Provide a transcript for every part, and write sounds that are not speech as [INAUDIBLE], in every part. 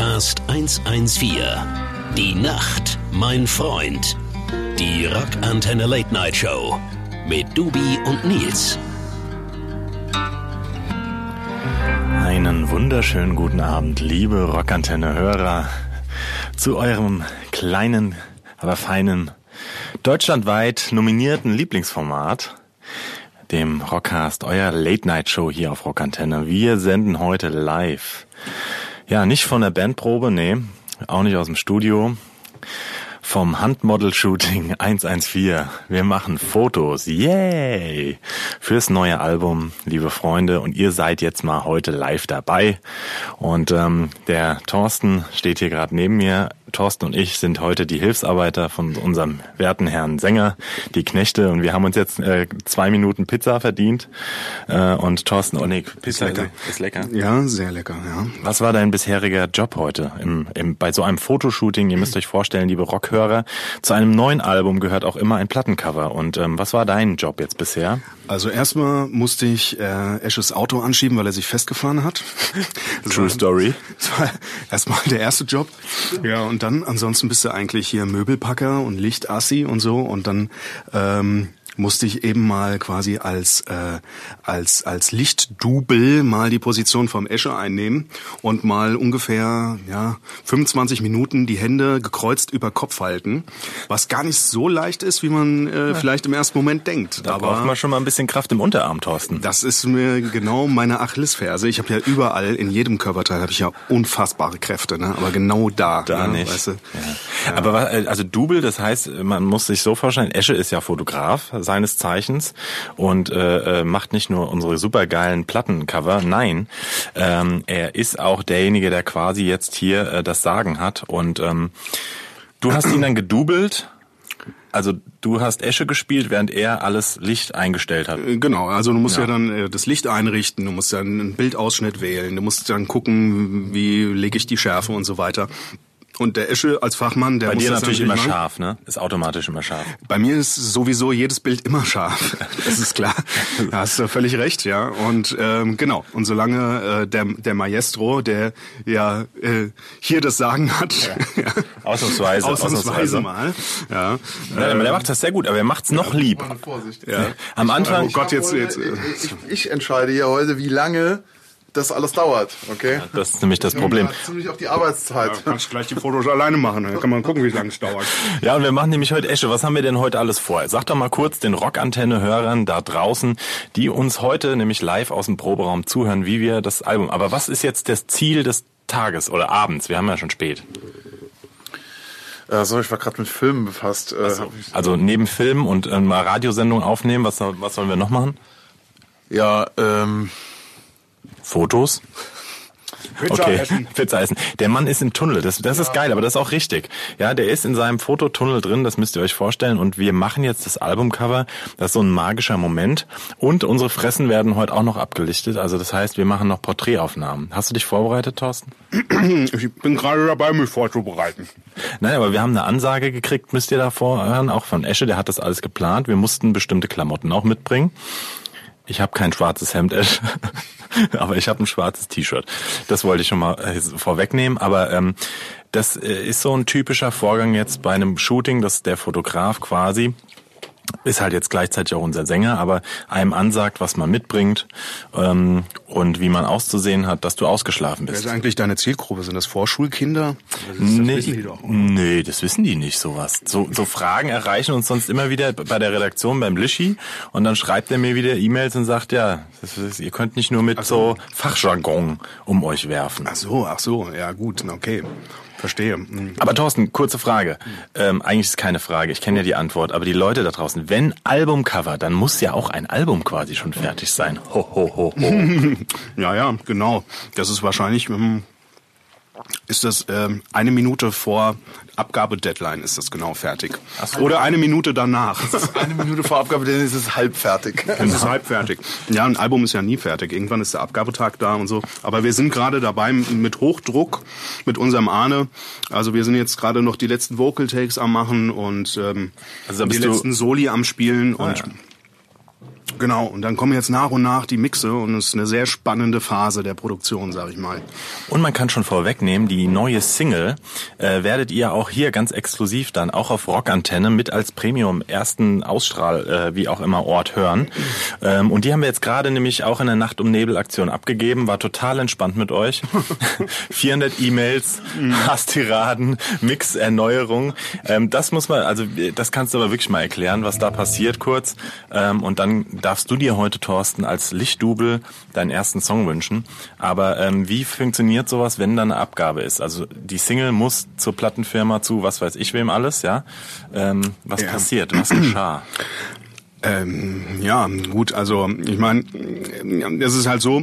Rockcast 114. Die Nacht, mein Freund. Die Rockantenne Late Night Show mit Dubi und Nils. Einen wunderschönen guten Abend, liebe Rockantenne-Hörer, zu eurem kleinen, aber feinen, deutschlandweit nominierten Lieblingsformat, dem Rockcast, euer Late-Night-Show hier auf Rockantenne. Wir senden heute live. Ja, nicht von der Bandprobe, nee, auch nicht aus dem Studio. Vom Handmodel-Shooting 114. Wir machen Fotos, yay! Fürs neue Album, liebe Freunde. Und ihr seid jetzt mal heute live dabei. Und ähm, der Thorsten steht hier gerade neben mir. Thorsten und ich sind heute die Hilfsarbeiter von unserem werten Herrn Sänger, die Knechte. Und wir haben uns jetzt äh, zwei Minuten Pizza verdient. Äh, und Thorsten, oh nee, Pizza lecker. ist lecker. Ja, sehr lecker, ja. Was war dein bisheriger Job heute im, im, bei so einem Fotoshooting? Ihr müsst [LAUGHS] euch vorstellen, liebe Rockhörer, zu einem neuen Album gehört auch immer ein Plattencover. Und ähm, was war dein Job jetzt bisher? Also erstmal musste ich äh, Esches Auto anschieben, weil er sich festgefahren hat. Das [LAUGHS] True war- Story. Das war erstmal der erste Job. Ja, und dann, ansonsten bist du eigentlich hier Möbelpacker und Lichtassi und so. Und dann ähm, musste ich eben mal quasi als äh, als als Lichtdubel mal die Position vom Esche einnehmen und mal ungefähr ja 25 Minuten die Hände gekreuzt über Kopf halten, was gar nicht so leicht ist, wie man äh, vielleicht im ersten Moment denkt. Da braucht man schon mal ein bisschen Kraft im Unterarm, Thorsten. Das ist mir genau meine Achillesferse. Ich habe ja überall, in jedem Körperteil habe ich ja unfassbare Kräfte, ne? aber genau da. Da ne? nicht. Weißt du? ja. Aber wa- äh, also Double, das heißt, man muss sich so vorstellen, Esche ist ja Fotograf seines Zeichens und äh, äh, macht nicht nur unsere supergeilen Plattencover, nein, ähm, er ist auch derjenige, der quasi jetzt hier äh, das Sagen hat. Und ähm, du hast ihn dann gedoubelt. Also du hast Esche gespielt, während er alles Licht eingestellt hat. Äh, Genau, also du musst ja, Ja. dann äh, das Licht einrichten, du musst dann einen Bildausschnitt wählen, du musst dann gucken, wie lege ich die Schärfe und so weiter. Und der Esche als Fachmann, der Bei muss dir das natürlich immer machen. scharf, ne? Ist automatisch immer scharf. Bei mir ist sowieso jedes Bild immer scharf. [LAUGHS] Das ist klar. Da hast du völlig recht, ja. Und ähm, genau. Und solange äh, der, der Maestro, der ja äh, hier das Sagen hat, ja. [LAUGHS] Ausnahmsweise, ausnahmsweise ausnahmsweise. mal, ja. Ja, aber der macht das sehr gut, aber er macht's noch lieb. Vorsicht. ja. Am Anfang, Oh Gott, jetzt, jetzt. äh, Ich, ich, ich entscheide hier heute, wie lange das alles dauert, okay? das ist nämlich das Problem. Ja, ziemlich auf die Arbeitszeit. Da kannst du gleich die Fotos alleine machen. Dann kann man gucken, wie lange es dauert. Ja, und wir machen nämlich heute Esche. Was haben wir denn heute alles vor? Sag doch mal kurz den Rockantenne-Hörern da draußen, die uns heute nämlich live aus dem Proberaum zuhören, wie wir das Album. Aber was ist jetzt das Ziel des Tages oder abends? Wir haben ja schon spät. Äh, so, ich war gerade mit Filmen befasst. Äh, ich- Also neben Film und äh, mal Radiosendungen aufnehmen, was, was sollen wir noch machen? ja, ähm, Fotos? Pizza okay, essen. [LAUGHS] Pizza essen. Der Mann ist im Tunnel. Das, das ist geil, aber das ist auch richtig. Ja, der ist in seinem Fototunnel drin. Das müsst ihr euch vorstellen. Und wir machen jetzt das Albumcover. Das ist so ein magischer Moment. Und unsere Fressen werden heute auch noch abgelichtet. Also das heißt, wir machen noch Porträtaufnahmen. Hast du dich vorbereitet, Thorsten? [CLEARS THROAT] Ich bin gerade dabei, mich vorzubereiten. Nein, aber wir haben eine Ansage gekriegt, müsst ihr davor hören, auch von Esche, der hat das alles geplant. Wir mussten bestimmte Klamotten auch mitbringen. Ich habe kein schwarzes Hemd, Esche, [LAUGHS] aber ich habe ein schwarzes T-Shirt. Das wollte ich schon mal äh, vorwegnehmen, aber ähm, das äh, ist so ein typischer Vorgang jetzt bei einem Shooting, dass der Fotograf quasi ist halt jetzt gleichzeitig auch unser Sänger, aber einem ansagt, was man mitbringt ähm, und wie man auszusehen hat, dass du ausgeschlafen Wer bist. ist eigentlich deine Zielgruppe? Sind das Vorschulkinder? Das, ist, das Nee, wissen die doch. nee, das wissen die nicht, sowas. So, so Fragen erreichen uns sonst immer wieder bei der Redaktion beim Lischi und dann schreibt er mir wieder E-Mails und sagt, ja, ist, ihr könnt nicht nur mit so Fachjargon um euch werfen. Ach so, ach so, ja gut, okay. Verstehe. Hm. Aber Thorsten, kurze Frage. Ähm, eigentlich ist es keine Frage, ich kenne ja die Antwort, aber die Leute da draußen, wenn Albumcover, dann muss ja auch ein Album quasi schon fertig sein. Ho, ho, ho, ho. [LAUGHS] Ja, ja, genau. Das ist wahrscheinlich, ähm, ist das ähm, eine Minute vor Abgabedeadline ist das genau fertig. Oder eine Minute danach. [LAUGHS] eine Minute vor Abgabe, dann ist es halb fertig. Es ist halb fertig. Ja, ein Album ist ja nie fertig. Irgendwann ist der Abgabetag da und so. Aber wir sind gerade dabei mit Hochdruck mit unserem Ahne. Also wir sind jetzt gerade noch die letzten Vocal Takes am machen und ähm, Also die letzten Soli am Spielen und ja. Genau, und dann kommen jetzt nach und nach die Mixe und es ist eine sehr spannende Phase der Produktion, sag ich mal. Und man kann schon vorwegnehmen, die neue Single äh, werdet ihr auch hier ganz exklusiv dann auch auf Rockantenne mit als Premium ersten Ausstrahl, äh, wie auch immer, Ort hören. Ähm, und die haben wir jetzt gerade nämlich auch in der Nacht um Nebel Aktion abgegeben, war total entspannt mit euch. [LAUGHS] 400 E-Mails, Hasstiraden, Mix-Erneuerung. Ähm, das muss man, also das kannst du aber wirklich mal erklären, was da passiert kurz. Ähm, und dann darfst du dir heute, Thorsten, als Lichtdubel deinen ersten Song wünschen. Aber ähm, wie funktioniert sowas, wenn da eine Abgabe ist? Also die Single muss zur Plattenfirma zu, was weiß ich wem alles, ja? Ähm, was Ja. passiert? Was geschah? Ähm, ja, gut, also ich meine, es ist halt so,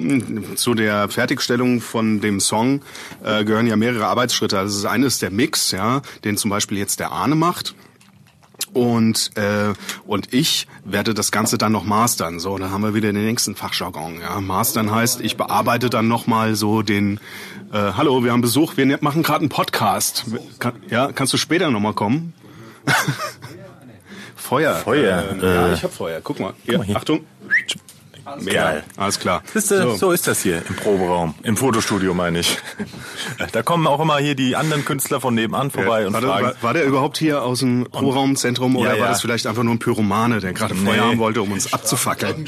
zu der Fertigstellung von dem Song äh, gehören ja mehrere Arbeitsschritte. Also das eine ist der Mix, ja, den zum Beispiel jetzt der Arne macht. Und äh, und ich werde das Ganze dann noch mastern. So, da haben wir wieder den nächsten Fachjargon. Ja, mastern heißt, ich bearbeite dann noch mal so den. Äh, Hallo, wir haben Besuch. Wir ne- machen gerade einen Podcast. Kann, ja, kannst du später noch mal kommen? [LAUGHS] Feuer. Feuer, Äh, ja, äh, ich hab Feuer. Guck mal. Hier, mal hier. Achtung. Geil. Alles klar. Siehst du, so. ist das hier im Proberaum, im Fotostudio meine ich. [LAUGHS] Da kommen auch immer hier die anderen Künstler von nebenan vorbei und war, der, fragen. war, war der überhaupt hier aus dem Pro-Raumzentrum oder Ja, ja. war das vielleicht einfach nur ein Pyromane, der gerade Feuer haben wollte, um uns abzufackeln?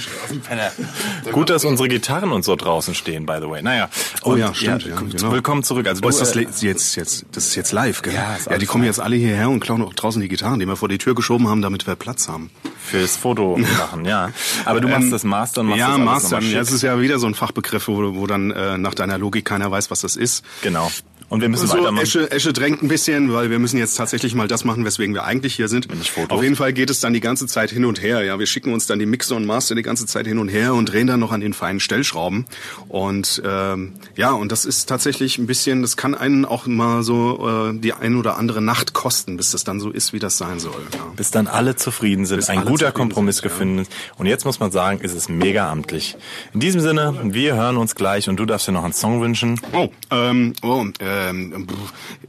[LAUGHS] Gut, dass unsere Gitarren und so draußen stehen, by the way. Naja. Oh Und ja, stimmt, ja, genau. Willkommen zurück. Also Oh, du, ist das äh, jetzt, jetzt, das ist jetzt live, gell? Ja, ja alles die kommen jetzt alle hierher und klauen auch draußen die Gitarren, die wir vor die Tür geschoben haben, damit wir Platz haben. Fürs Foto [LAUGHS] machen, ja. Aber du machst Ähm, das Mastern, machst ja, das nochmal Ja, schick. das ist ja wieder so ein Fachbegriff, wo, wo dann äh, nach deiner Logik keiner weiß, was das ist. Genau. Und wir müssen So, weitermachen. Esche, Esche drängt ein bisschen, weil wir müssen jetzt tatsächlich mal das machen, weswegen wir eigentlich hier sind. Auf jeden Fall geht es dann die ganze Zeit hin und her. Ja, wir schicken uns dann die Mixer und Master die ganze Zeit hin und her und drehen dann noch an den feinen Stellschrauben. Und ähm, ja, und das ist tatsächlich ein bisschen, das kann einen auch mal so äh, die ein oder andere Nacht kosten, bis das dann so ist, wie das sein soll. Ja. bis dann alle zufrieden sind, Bis ein guter Kompromiss sind, ja. gefunden ist. Und jetzt muss man sagen, ist es mega amtlich. In diesem Sinne, wir hören uns gleich und du darfst dir noch einen Song wünschen. Oh, ähm, oh, ähm,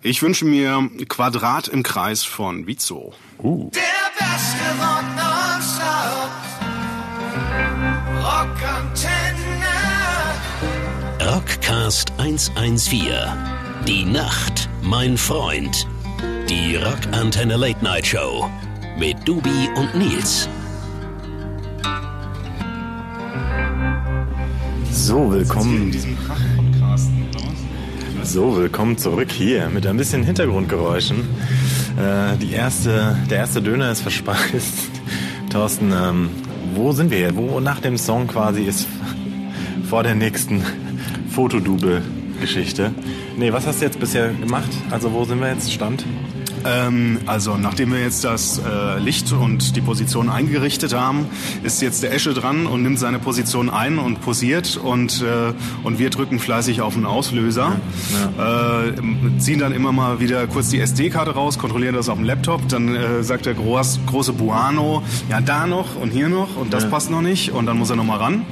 ich wünsche mir Quadrat im Kreis von Vizo. Uh. Der beste Rock nonstop. Rockantenne. Rockcast 114. Die Nacht, mein Freund. Die Rockantenne Late Night Show. Mit Dubi und Nils. So, willkommen. So, willkommen zurück hier mit ein bisschen Hintergrundgeräuschen. Äh, die erste, der erste Döner ist verspeist. [LAUGHS] Thorsten, ähm, wo sind wir? Wo nach dem Song quasi ist [LAUGHS] vor der nächsten Fotodouble-Geschichte? Nee, was hast du jetzt bisher gemacht? Also wo sind wir jetzt? Stand? Ähm, also nachdem wir jetzt das äh, Licht und die Position eingerichtet haben, ist jetzt der Esche dran und nimmt seine Position ein und posiert und, äh, und wir drücken fleißig auf den Auslöser. Äh, ziehen dann immer mal wieder kurz die SD-Karte raus, kontrollieren das auf dem Laptop, dann äh, sagt der groß, große Buano, ja da noch und hier noch und das Ja. passt noch nicht und dann muss er noch mal ran.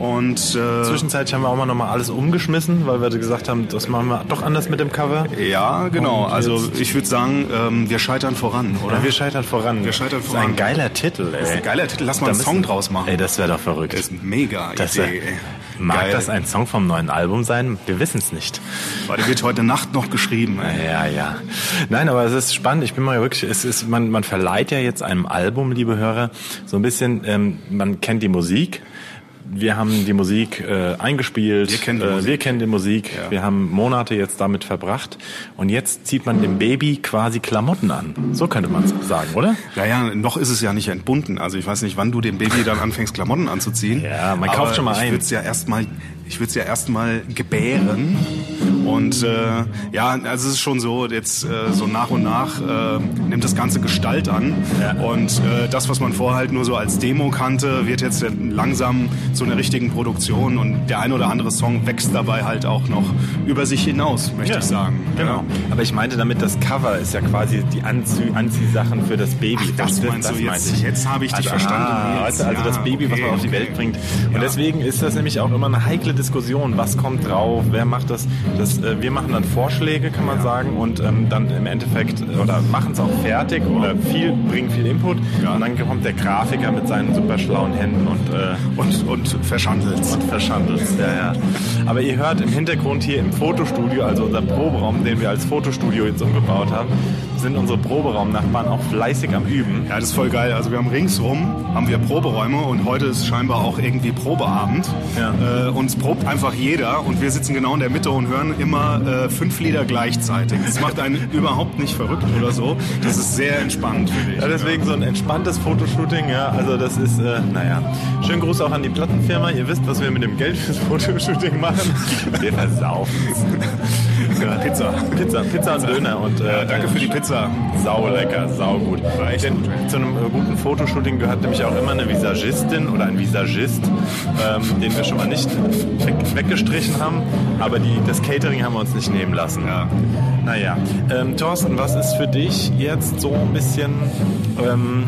Und äh, Zwischenzeitlich haben wir auch mal nochmal alles umgeschmissen, weil wir gesagt haben, das machen wir doch anders mit dem Cover. ja, genau. Und Also ich würde sagen, ähm, wir scheitern voran, oder? Oder wir scheitern voran. Wir scheitern Das ist voran. ein geiler Titel, ey. Das ist ein geiler Titel. Lass mal Da einen Song draus machen. Ey, das wäre doch verrückt. Das ist mega Das Idee. wär, ey. mag Geil. das ein Song vom neuen Album sein? Wir wissen es nicht. Weil der wird heute Nacht noch geschrieben. Ey. Ja, ja. Nein, aber es ist spannend. Ich bin mal wirklich, es ist, man, man verleiht ja jetzt einem Album, liebe Hörer, so ein bisschen, ähm, man kennt die Musik. Wir haben die Musik äh, eingespielt. Wir kennen die äh, Musik. Wir kennen die Musik. Ja. Wir haben Monate jetzt damit verbracht. Und jetzt zieht man dem Baby quasi Klamotten an. So könnte man es sagen, oder? Ja, ja, noch ist es ja nicht entbunden. Also ich weiß nicht, wann du dem Baby dann anfängst, Klamotten anzuziehen. Ja, man kauft schon mal ich ein. Würd's ja erstmal, ich würde es ja erstmal gebären. Und äh, ja, also es ist schon so, jetzt äh, so nach und nach äh, nimmt das Ganze Gestalt an. Ja. Und äh, das, was man vorher halt nur so als Demo kannte, wird jetzt langsam zu einer richtigen Produktion. Und der ein oder andere Song wächst dabei halt auch noch über sich hinaus, möchte ich sagen. Genau. Aber ich meinte damit, das Cover ist ja quasi die Anzie Anziehsachen für das Baby. Ach, das Weißt meinst du jetzt? ich. Jetzt habe ich dich also, verstanden, Ah, du, also Ja, das Baby, was okay, man auf die okay. Welt bringt. Und Ja. deswegen ist das nämlich auch immer eine heikle Diskussion. Was kommt drauf? Wer macht das? Das das, äh, wir machen dann Vorschläge, kann man sagen, und ähm, dann im Endeffekt äh, oder machen es auch fertig oder viel, bringen viel Input. Und dann kommt der Grafiker mit seinen super schlauen Händen und äh, Und, und verschandelt's. und verschandelt. Ja, ja. Aber ihr hört im Hintergrund hier im Fotostudio, also unser Proberaum, den wir als Fotostudio jetzt umgebaut haben, sind unsere Proberaumnachbarn auch fleißig am Üben. Ja, das ist voll geil. Also wir haben ringsrum haben wir Proberäume und heute ist scheinbar auch irgendwie Probeabend. Ja. Äh, und es probt einfach jeder und wir sitzen genau in der Mitte und hören immer äh, fünf Lieder gleichzeitig. Das macht einen [LAUGHS] überhaupt nicht verrückt oder so. Das ist sehr entspannt, finde ich. Ja, deswegen so ein entspanntes Fotoshooting, ja, also das ist, äh, naja. Schönen Gruß auch an die Plattenfirma. Ihr wisst, was wir mit dem Geld fürs Fotoshooting machen. [LAUGHS] Wir versaufen Ja, Pizza. Pizza, Pizza und Döner und äh, Danke für die Pizza. Sau lecker, sau gut. echt Denn zu einem äh, guten Fotoshooting gehört nämlich auch immer eine Visagistin oder ein Visagist, ähm, den wir schon mal nicht weg, weggestrichen haben, aber die, das Catering haben wir uns nicht nehmen lassen. Ja. Naja, ähm, Thorsten, was ist für dich jetzt so ein bisschen, ähm,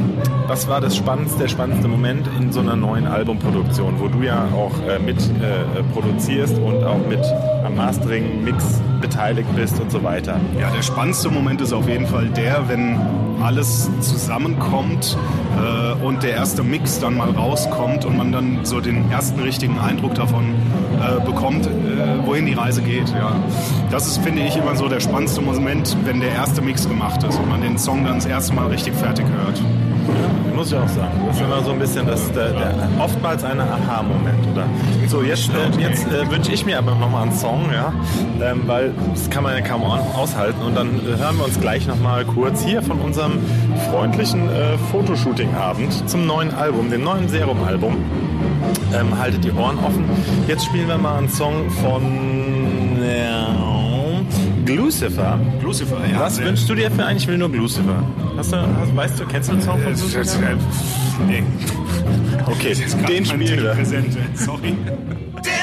was war das spannendste, der spannendste Moment in so einer neuen Albumproduktion, wo du ja auch äh, mit äh, produzierst und auch mit am Mastering, Mix beteiligt bist und so weiter? Ja, der spannendste Moment ist auf jeden Fall der, wenn alles zusammenkommt äh, und der erste Mix dann mal rauskommt und man dann so den ersten richtigen Eindruck davon äh, bekommt, äh, wohin die Reise geht. Ja. Das ist, finde ich, immer so der spannendste Moment, wenn der erste Mix gemacht ist und man den Song dann das erste Mal richtig fertig hört. Muss ich auch sagen. Das ist immer so ein bisschen das, der, der, oftmals ein Aha-Moment, oder? So, jetzt, äh, jetzt äh, wünsche ich mir aber nochmal einen Song, ja, ähm, weil das kann man ja kaum au- aushalten. Und dann äh, hören wir uns gleich nochmal kurz hier von unserem freundlichen äh, Fotoshooting-Abend zum neuen Album, dem neuen Serum-Album. Ähm, haltet die Ohren offen. Jetzt spielen wir mal einen Song von äh, Glucifer. Lucifer, ja. Was sehr- wünschst du dir für einen? Ich will nur Glucifer. Hast du, hast, weißt du, kennst du den Song von Äh, Glucifer? äh, nee. Okay, den spielen wir. Sorry. [LAUGHS]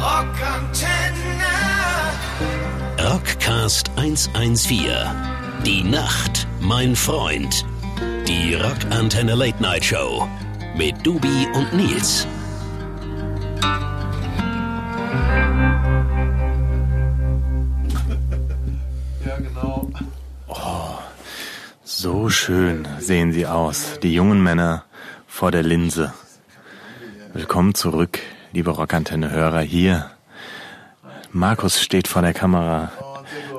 Rockantenne. Rockcast 114. Die Nacht, mein Freund. Die Rockantenne Late Night Show. Mit Dubi und Nils. [LAUGHS] So schön sehen sie aus, die jungen Männer vor der Linse. Willkommen zurück, liebe Rockantenne-Hörer hier. Markus steht vor der Kamera.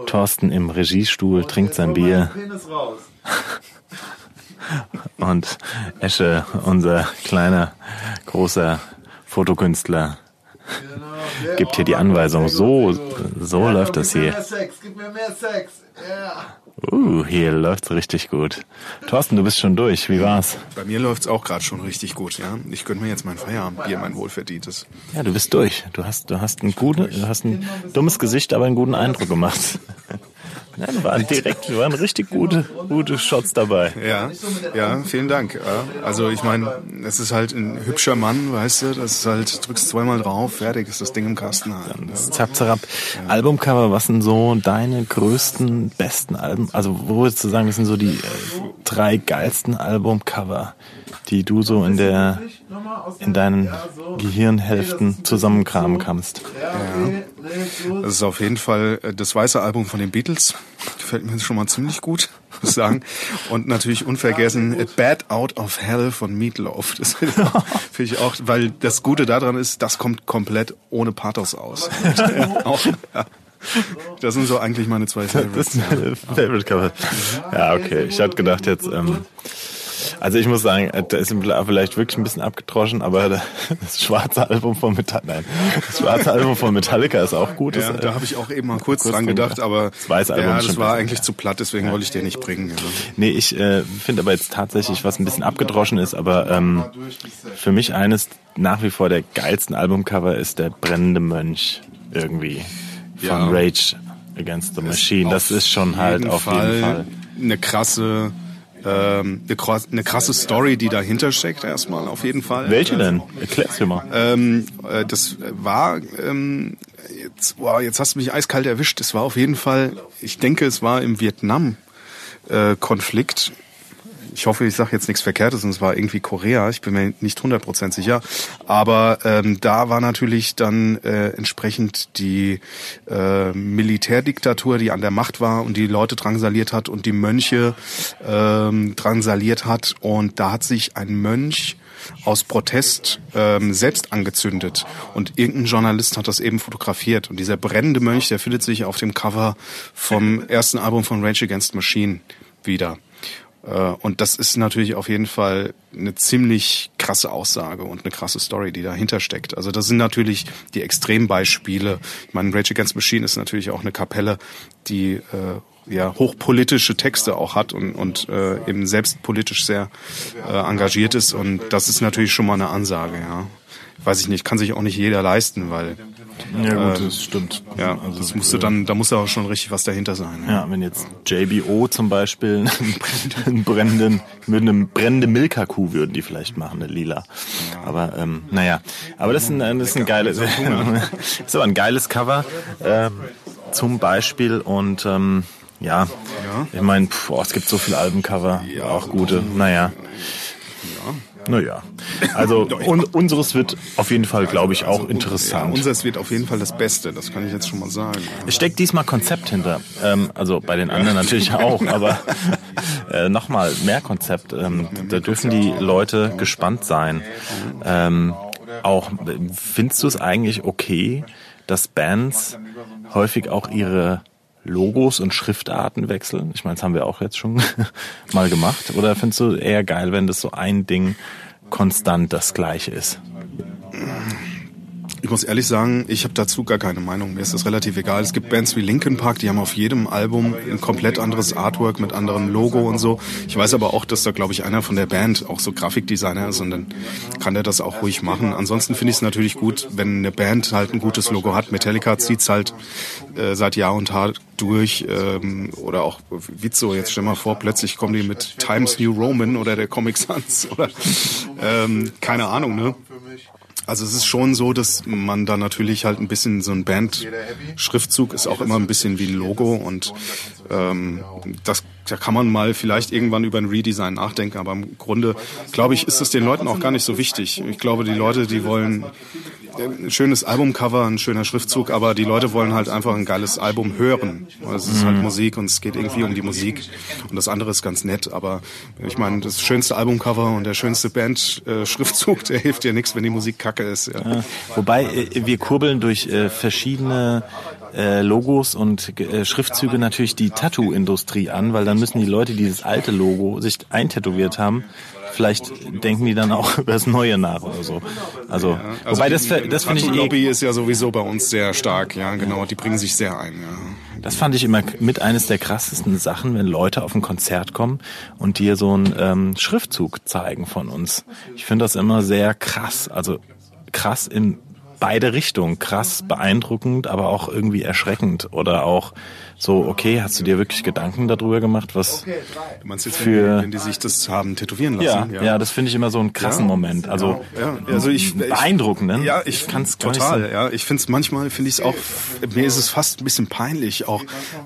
Thorsten im Regiestuhl trinkt sein Bier. [LAUGHS] Und Esche, unser kleiner, großer Fotokünstler, gibt hier die Anweisung. So, so läuft das Gib mir hier. mehr Sex, gib mir mehr Sex. Ja. Uh, hier läuft's richtig gut. Thorsten, du bist schon durch. Wie war's? Bei mir läuft's auch gerade schon richtig gut, ja. Ich gönn mir jetzt mein Feierabendbier, mein wohlverdientes. Ja, du bist durch. Du hast, du hast ein gute, du hast ein dummes Gesicht, aber einen guten Eindruck gemacht. [LAUGHS] Ja, da waren direkt, waren richtig gute, gute Shots dabei. Ja, ja, vielen Dank. Ja, also ich meine, es ist halt ein hübscher Mann, weißt du, das ist halt, drückst zweimal drauf, fertig ist das Ding im Kasten halt. ne? Zap, zap. Albumcover, was sind so deine größten, besten Alben? Also, wo würdest du sagen, das sind so die äh, drei geilsten Albumcover, die du so in der, in deinen Gehirnhälften zusammenkramen kannst? Das ist auf jeden Fall äh, das weiße Album von den Beatles. Gefällt mir schon mal ziemlich gut, muss ich sagen. Und natürlich unvergessen Bad Out of Hell von Meatloaf. Das [LAUGHS] finde ich auch, weil das Gute daran ist, das kommt komplett ohne Pathos aus. auch, [LAUGHS] ja. Das sind so eigentlich meine zwei Das Favorites. ist meine Favorite Cover. Ja, okay. Ich hatte gedacht jetzt, ähm, also ich muss sagen, da ist vielleicht wirklich ein bisschen abgedroschen, aber das schwarze Album von Metallica, nein, das schwarze Album von Metallica ist auch gut. Ja, Das, da habe ich auch eben mal kurz, kurz dran gedacht, aber Das weiße Album ja, das war eigentlich zu platt, deswegen wollte ich den nicht bringen. Ja. nee, ich äh, finde aber jetzt tatsächlich, was ein bisschen abgedroschen ist, aber ähm, für mich eines nach wie vor der geilsten Albumcover ist der brennende Mönch irgendwie von Ja. Rage Against the Machine. Das ist schon halt auf jeden Fall. eine krasse, ähm, eine, krass- eine krasse Story, die dahinter steckt erstmal auf jeden Fall. Welche denn? Erklär's mir mal. Ähm, äh, das war ähm, jetzt, wow, jetzt hast du mich eiskalt erwischt. Es war auf jeden Fall, ich denke, es war im Vietnam äh, Konflikt. Ich hoffe, ich sage jetzt nichts Verkehrtes, und es war irgendwie Korea, ich bin mir nicht 100% sicher, aber ähm, da war natürlich dann äh, entsprechend die äh, Militärdiktatur, die an der Macht war und die Leute drangsaliert hat und die Mönche ähm, drangsaliert hat und da hat sich ein Mönch aus Protest ähm, selbst angezündet. Und irgendein Journalist hat das eben fotografiert. Und dieser brennende Mönch, der findet sich auf dem Cover vom ersten Album von Rage Against Machine wieder. Äh, Und das ist natürlich auf jeden Fall eine ziemlich krasse Aussage und eine krasse Story, die dahinter steckt. Also das sind natürlich die Extrembeispiele. Ich meine, Rage Against Machine ist natürlich auch eine Kapelle, die äh, ja hochpolitische Texte auch hat und, und äh, eben selbst politisch sehr äh, engagiert ist. Und das ist natürlich schon mal eine Ansage, ja. Weiß ich nicht, kann sich auch nicht jeder leisten, weil Ja gut, Ähm, das stimmt. ja, Also, das musst du dann, da muss ja auch schon richtig was dahinter sein. Ja, wenn jetzt JBO zum Beispiel einen brennenden, mit einem brennenden Milka-Kuh würden die vielleicht machen, eine lila. Aber ähm, naja, aber das ist ein, das ist ein geiles, [LAUGHS] ist aber ein geiles Cover ähm, zum Beispiel und ähm, ja, ich meine, es gibt so viele Albencover, auch gute. Naja. Naja, also [LAUGHS] un unseres wird auf jeden Fall, glaube ich, auch Ja, interessant. unseres wird auf jeden Fall das Beste, das kann ich jetzt schon mal sagen. Es steckt diesmal Konzept hinter. Ähm, also bei den anderen natürlich [LAUGHS] auch, aber äh, nochmal mehr Konzept. Ähm, da dürfen die Leute gespannt sein. Ähm, auch findest du es eigentlich okay, dass Bands häufig auch ihre Logos und Schriftarten wechseln? Ich meine, das haben wir auch jetzt schon [LAUGHS] mal gemacht. Oder findest du eher geil, wenn das so ein Ding konstant das gleiche ist? Ich muss ehrlich sagen, ich habe dazu gar keine Meinung. Mir ist das relativ egal. Es gibt Bands wie Linkin Park, die haben auf jedem Album ein komplett anderes Artwork mit anderem Logo und so. Ich weiß aber auch, dass da, glaube ich, einer von der Band auch so Grafikdesigner ist und dann kann der das auch ruhig machen. Ansonsten finde ich es natürlich gut, wenn eine Band halt ein gutes Logo hat. Metallica zieht's halt äh, seit Jahr und Tag durch. Ähm, oder auch Witzo, jetzt stell mal vor, plötzlich kommen die mit Times New Roman oder der Comic Sans [LAUGHS] oder ähm, keine Ahnung, ne? Also es ist schon so, dass man da natürlich halt ein bisschen so ein Band-Schriftzug ist auch immer ein bisschen wie ein Logo und ähm, das da kann man mal vielleicht irgendwann über ein Redesign nachdenken, aber im Grunde glaube ich, ist es den Leuten auch gar nicht so wichtig. Ich glaube, die Leute, die wollen ein schönes Albumcover, ein schöner Schriftzug, aber die Leute wollen halt einfach ein geiles Album hören. Es ist halt Musik und es geht irgendwie um die Musik und das andere ist ganz nett, aber ich meine, das schönste Albumcover und der schönste Band-Schriftzug, [LAUGHS] der hilft dir nichts, wenn die Musik kacke ist. Ja. Wobei äh, wir kurbeln durch äh, verschiedene äh, Logos und äh, Schriftzüge natürlich die Tattoo-Industrie an, weil dann müssen die Leute, die dieses alte Logo sich eintätowiert haben, vielleicht denken die dann auch [LAUGHS] über das neue nach oder so. Also, wobei das, die das finde ich eh, Lobby ist ja sowieso bei uns sehr stark, ja, genau. Die bringen sich sehr ein, ja. das fand ich immer mit eines der krassesten Sachen, wenn Leute auf ein Konzert kommen und dir so einen ähm, Schriftzug zeigen von uns. Ich finde das immer sehr krass, also krass in beide Richtungen, krass beeindruckend, aber auch irgendwie erschreckend oder auch so, okay, hast du dir wirklich Gedanken darüber gemacht, was Du meinst jetzt, Für- wenn, die, wenn die sich das haben tätowieren ja, lassen? ja, das finde ich immer so einen krassen Ja. Moment. Also, Ja, also ich, beeindruckend, ne? Ja, ich gar nicht total. Ja, ich finde es manchmal finde ich es auch mir ist es fast ein bisschen peinlich, auch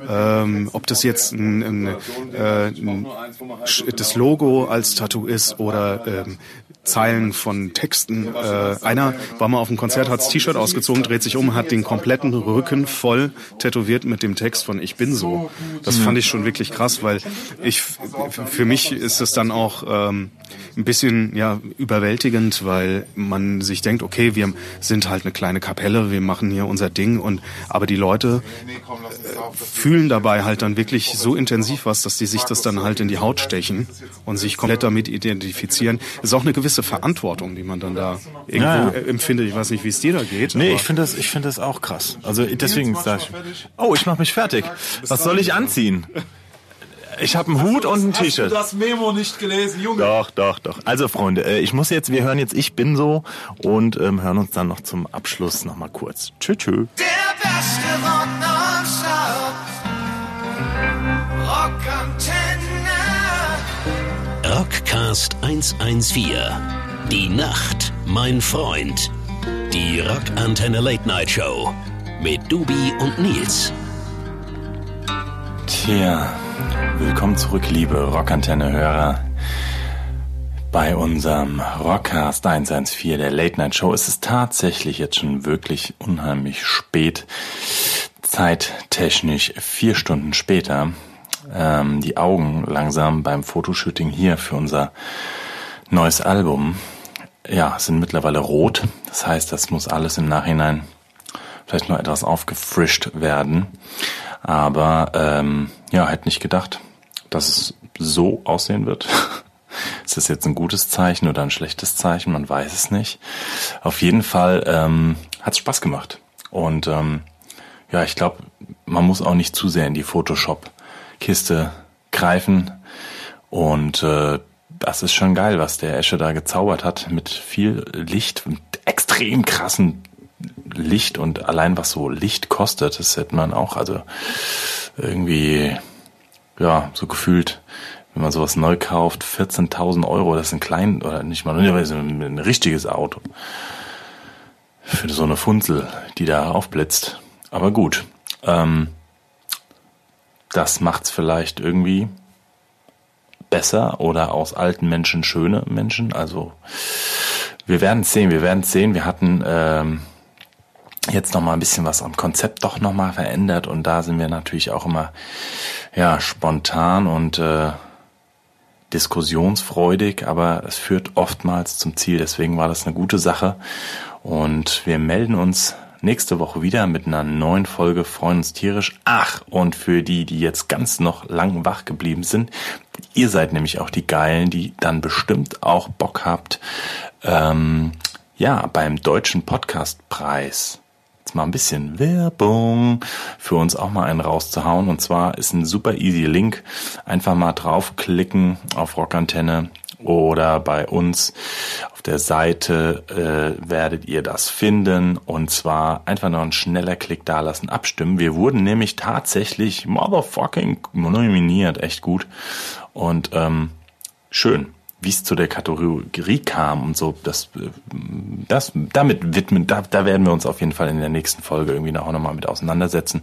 ähm, ob das jetzt ein, ein, äh, ein, Sch- das Logo als Tattoo ist oder ähm, Zeilen von Texten. Äh, einer war mal auf dem Konzert, hat das T-Shirt ausgezogen, dreht sich um, hat den kompletten Rücken voll tätowiert mit dem Text von Ich bin so. Das fand ich schon wirklich krass, weil ich für mich ist es dann auch ähm, ein bisschen ja überwältigend, weil man sich denkt, okay, wir sind halt eine kleine Kapelle, wir machen hier unser Ding und aber die Leute äh, fühlen dabei halt dann wirklich so intensiv was, dass die sich das dann halt in die Haut stechen und sich komplett damit identifizieren. Das ist auch eine gewisse Verantwortung, die man dann da irgendwo Ja, ja. äh, empfindet. Ich weiß nicht, wie es dir da geht. Nee, ich finde das, ich finde das auch krass. Also deswegen sag ich, oh, ich mache mich fertig. Was soll ich anziehen? Ich habe einen Hut und ein Hast du T-Shirt. das Memo nicht gelesen, Junge? Doch, doch, doch. Also Freunde, äh, ich muss jetzt, wir hören jetzt Ich bin so und ähm, hören uns dann noch zum Abschluss noch mal kurz. Tschö, tschö. Der beste Rock Rockcast 114. Die Nacht, mein Freund. Die Rockantenne Late Night Show. Mit Dubi und Nils. Tja, willkommen zurück, liebe Rockantenne-Hörer. bei unserem Rockcast 114 der Late Night Show ist es tatsächlich jetzt schon wirklich unheimlich spät. Zeittechnisch vier Stunden später. Ähm, die Augen langsam beim Fotoshooting hier für unser neues Album. Ja, sind mittlerweile rot. Das heißt, das muss alles im Nachhinein vielleicht noch etwas aufgefrischt werden. Aber ähm, ja, hätte nicht gedacht, dass es so aussehen wird. [LAUGHS] Ist das jetzt ein gutes Zeichen oder ein schlechtes Zeichen? Man weiß es nicht. Auf jeden Fall ähm, hat es Spaß gemacht. Und ähm, ja, ich glaube, man muss auch nicht zu sehr in die Photoshop-Kiste greifen. Und äh, das ist schon geil, was der Esche da gezaubert hat mit viel Licht und extrem krassen Licht und allein was so Licht kostet, das hätte man auch, also irgendwie, ja, so gefühlt wenn man sowas neu kauft, 14.000 Euro, das ist ein klein, oder nicht mal, ein richtiges Auto. Für so eine Funzel, die da aufblitzt. Aber gut, ähm, das macht's vielleicht irgendwie besser oder aus alten Menschen schöne Menschen. Also wir werden sehen, wir werden sehen. Wir hatten ähm, jetzt noch mal ein bisschen was am Konzept doch noch mal verändert und da sind wir natürlich auch immer ja spontan und äh, diskussionsfreudig, aber es führt oftmals zum Ziel. Deswegen war das eine gute Sache. Und wir melden uns nächste Woche wieder mit einer neuen Folge Freuen uns tierisch. Ach, und für die, die jetzt ganz noch lang wach geblieben sind, ihr seid nämlich auch die Geilen, die dann bestimmt auch Bock habt, ähm, ja, beim Deutschen Podcastpreis jetzt mal ein bisschen Werbung für uns auch mal einen rauszuhauen. Und zwar ist ein super easy Link. Einfach mal draufklicken auf Rockantenne oder bei uns der Seite äh, werdet ihr das finden und zwar einfach noch ein schneller Klick da lassen, abstimmen. Wir wurden nämlich tatsächlich motherfucking nominiert, echt gut und ähm, schön wie es zu der Kategorie kam und so, das, das, damit widmen, da, da werden wir uns auf jeden Fall in der nächsten Folge irgendwie noch, noch mal mit auseinandersetzen.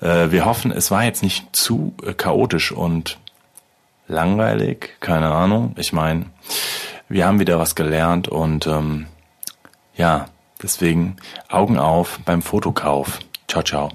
Äh, wir hoffen, es war jetzt nicht zu äh, chaotisch und langweilig, keine Ahnung. Ich meine, wir haben wieder was gelernt und ähm, ja, deswegen Augen auf beim Fotokauf. Ciao, ciao.